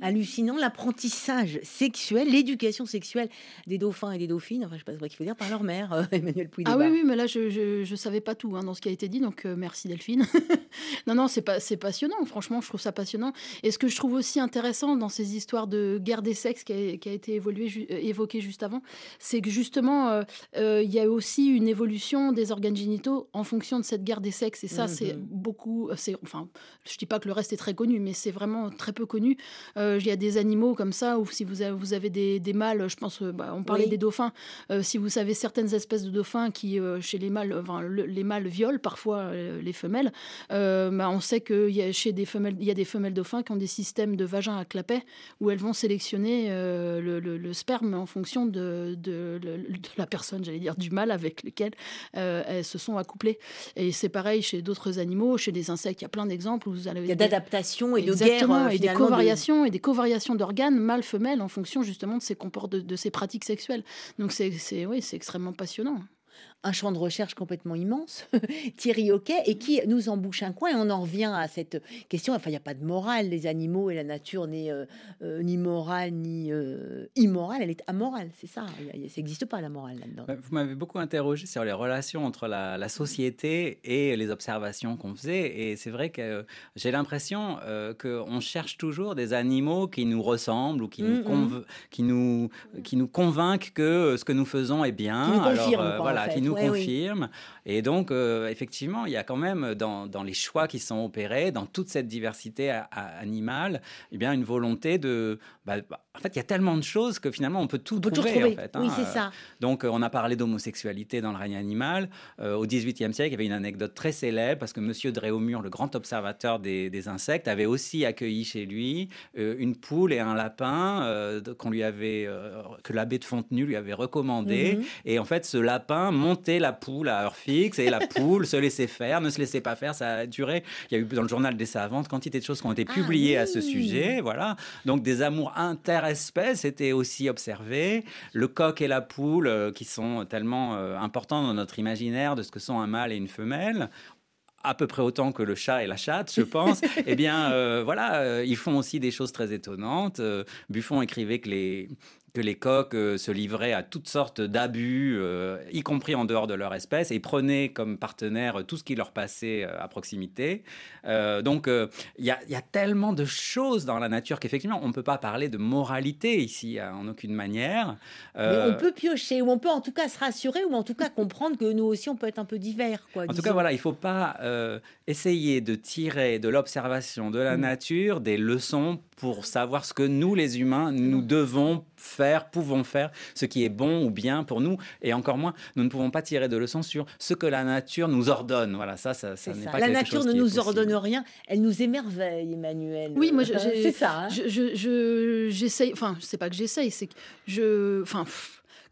hallucinant, l'apprentissage sexuel, l'éducation sexuelle des dauphins et des dauphines, enfin je sais pas ce qu'il faut dire, par leur mère, euh, Emmanuel Pouy. Ah oui, oui, mais là je ne savais pas tout hein, dans ce qui a été dit, donc euh, merci Delphine. non, non, c'est pas, passionnant, franchement, je trouve ça passionnant. Et ce que je trouve aussi intéressant dans ces histoires de guerre des sexes qui a, été évolué, euh, évoqué juste avant, c'est que justement, il y a aussi une évolution des organes génitaux en fonction de cette guerre des sexes, et ça, c'est mhm. beaucoup, c'est, enfin, je dis pas que le reste est très connu, mais c'est vraiment très peu connu. Euh, il y a des animaux comme ça, ou si vous avez, vous avez des, des mâles, je pense, euh, bah, on parlait des dauphins, euh, si vous savez certaines espèces de dauphins qui, chez les mâles, les mâles violent parfois les femelles, bah, on sait que y a, chez des femelles, il y a des femelles dauphins qui ont des systèmes de vagin à clapet où elles vont sélectionner le, sperme en fonction de, de, la personne, j'allais dire, du mâle avec lequel elles se sont accouplées. Et c'est pareil chez d'autres animaux, chez des insectes, il y a plein d'exemples où vous allez... Il y a d'adaptation et de guerre. Et des covariations et des covariation d'organes mâle-femelle en fonction justement de ces, de, de ces pratiques sexuelles. Donc c'est oui, c'est extrêmement passionnant. Un champ de recherche complètement immense, Thierry Hockey, et qui nous embouche un coin. Et on en revient à cette question. Enfin, il n'y a pas de morale. Les animaux et la nature n'est euh, euh, ni morale ni euh, immorale. Elle est amorale, c'est ça. Ça n'existe pas la morale là-dedans. Bah, vous m'avez beaucoup interrogé sur les relations entre la, société et les observations qu'on faisait. Et c'est vrai que j'ai l'impression qu'on cherche toujours des animaux qui nous ressemblent ou qui, nous, mm, mm. qui, nous, qui nous convainquent que ce que nous faisons est bien. Qui nous Alors, voilà, qui nous confirme. Et donc, euh, effectivement, il y a quand même dans, dans, les choix qui sont opérés, dans toute cette diversité animale, eh bien, une volonté de. Bah, bah, en fait, il y a tellement de choses que finalement, on peut tout trouver. En fait, oui, hein. c'est ça. Donc, euh, on a parlé d'homosexualité dans le règne animal. Euh, au XVIIIe siècle, il y avait une anecdote très célèbre parce que Monsieur Dréaumur, le grand observateur des, des insectes, avait aussi accueilli chez lui une poule et un lapin qu'on lui avait, que l'abbé de Fontenue lui avait recommandé. Mhm. Et en fait, ce lapin monter la poule à heure fixe et la poule se laisser faire, ne se laisser pas faire. Ça a duré. Il y a eu dans le journal des savantes quantité de choses qui ont été ah publiées à ce sujet. Voilà. Donc des amours interespèces étaient aussi observés. Le coq et la poule euh, qui sont tellement euh, importants dans notre imaginaire de ce que sont un mâle et une femelle à peu près autant que le chat et la chatte, je pense, eh bien, euh, voilà, ils font aussi des choses très étonnantes. Buffon écrivait que les, que les coqs euh, se livraient à toutes sortes d'abus, euh, y compris en dehors de leur espèce, et prenaient comme partenaire tout ce qui leur passait euh, à proximité. donc, il y, a tellement de choses dans la nature qu'effectivement, on ne peut pas parler de moralité ici en aucune manière. Mais on peut piocher, ou on peut en tout cas se rassurer, ou en tout cas comprendre que nous aussi, on peut être un peu divers. Quoi, en tout cas, voilà, il ne faut pas essayer de tirer de l'observation de la mm. nature des leçons pour savoir ce que nous, les humains, nous devons faire, pouvons faire, ce qui est bon ou bien pour nous. Et encore moins, nous ne pouvons pas tirer de leçons sur ce que la nature nous ordonne. Voilà, ça, ça, ça n'est pas La nature ne nous ordonne rien, elle nous émerveille, Emmanuel. Oui, moi, c'est ça. Hein. Je, j'essaye, enfin, c'est pas que j'essaye, c'est que je, enfin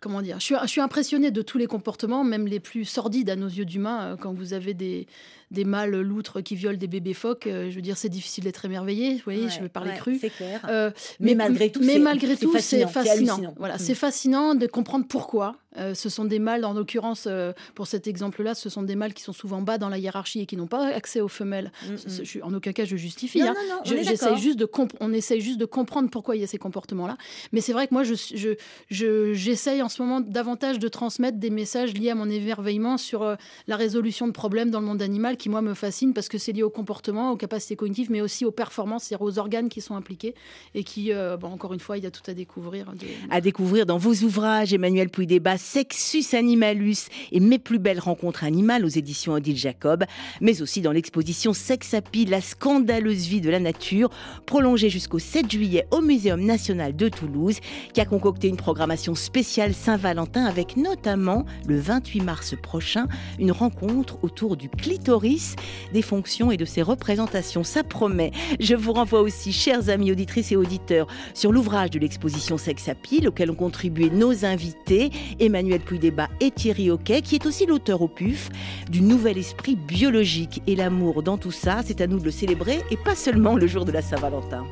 comment dire, je suis, je suis impressionnée de tous les comportements, même les plus sordides à nos yeux d'humains, euh, quand vous avez des, des mâles loutres qui violent des bébés phoques. Euh, je veux dire, c'est difficile d'être émerveillé. Vous voyez, je vais parler cru. C'est clair. Euh, mais, malgré tout, mais malgré tout, c'est fascinant. Voilà, mm. c'est fascinant de comprendre pourquoi. Euh, ce sont des mâles, en l'occurrence, pour cet exemple-là, ce sont des mâles qui sont souvent bas dans la hiérarchie et qui n'ont pas accès aux femelles. Mm, mm. en aucun cas, je justifie. Non, hein. non, je, juste de on essaye juste de comprendre pourquoi il y a ces comportements-là. Mais c'est vrai que moi, je, j'essaye en ce moment davantage de transmettre des messages liés à mon émerveillement sur la résolution de problèmes dans le monde animal qui, moi, me fascine parce que c'est lié au comportement, aux capacités cognitives, mais aussi aux performances, c'est-à-dire aux organes qui sont impliqués et qui, euh, bon, encore une fois, il y a tout à découvrir. À découvrir dans vos ouvrages, Emmanuel Pouy-Débat, Sexus Animalus et Mes plus belles rencontres animales aux éditions Odile Jacob, mais aussi dans l'exposition Sex Happy, la scandaleuse vie de la nature, prolongée jusqu'au 7 juillet au Muséum national de Toulouse, qui a concocté une programmation spéciale Saint-Valentin avec notamment le 28 mars prochain une rencontre autour du clitoris des fonctions et de ses représentations. Ça promet. Je vous renvoie aussi, chers amis auditrices et auditeurs, sur l'ouvrage de l'exposition Sex à pile, auquel ont contribué nos invités, Emmanuel Puydébat et Thierry Hockey, qui est aussi l'auteur au PUF du nouvel esprit biologique. Et l'amour dans tout ça, c'est à nous de le célébrer et pas seulement le jour de la Saint-Valentin.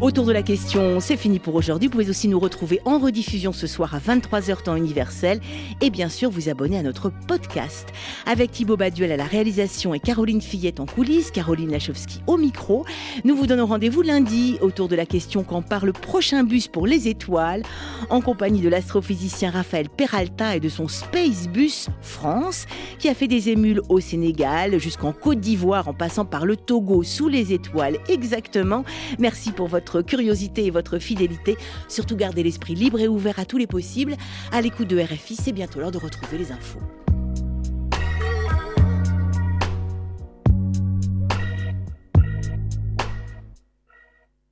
Autour de la question, c'est fini pour aujourd'hui. Vous pouvez aussi nous retrouver en rediffusion ce soir à 23h temps universel et bien sûr vous abonner à notre podcast. Avec Thibaut Baduel à la réalisation et Caroline Fillette en coulisses, Caroline Lachowski au micro. Nous vous donnons rendez-vous lundi autour de la question quand part le prochain bus pour les étoiles en compagnie de l'astrophysicien Raphaël Peralta et de son Space Bus France qui a fait des émules au Sénégal jusqu'en Côte d'Ivoire en passant par le Togo sous les étoiles exactement. Merci pour votre curiosité et votre fidélité. Surtout gardez l'esprit libre et ouvert à tous les possibles. À l'écoute de RFI, c'est bientôt l'heure de retrouver les infos.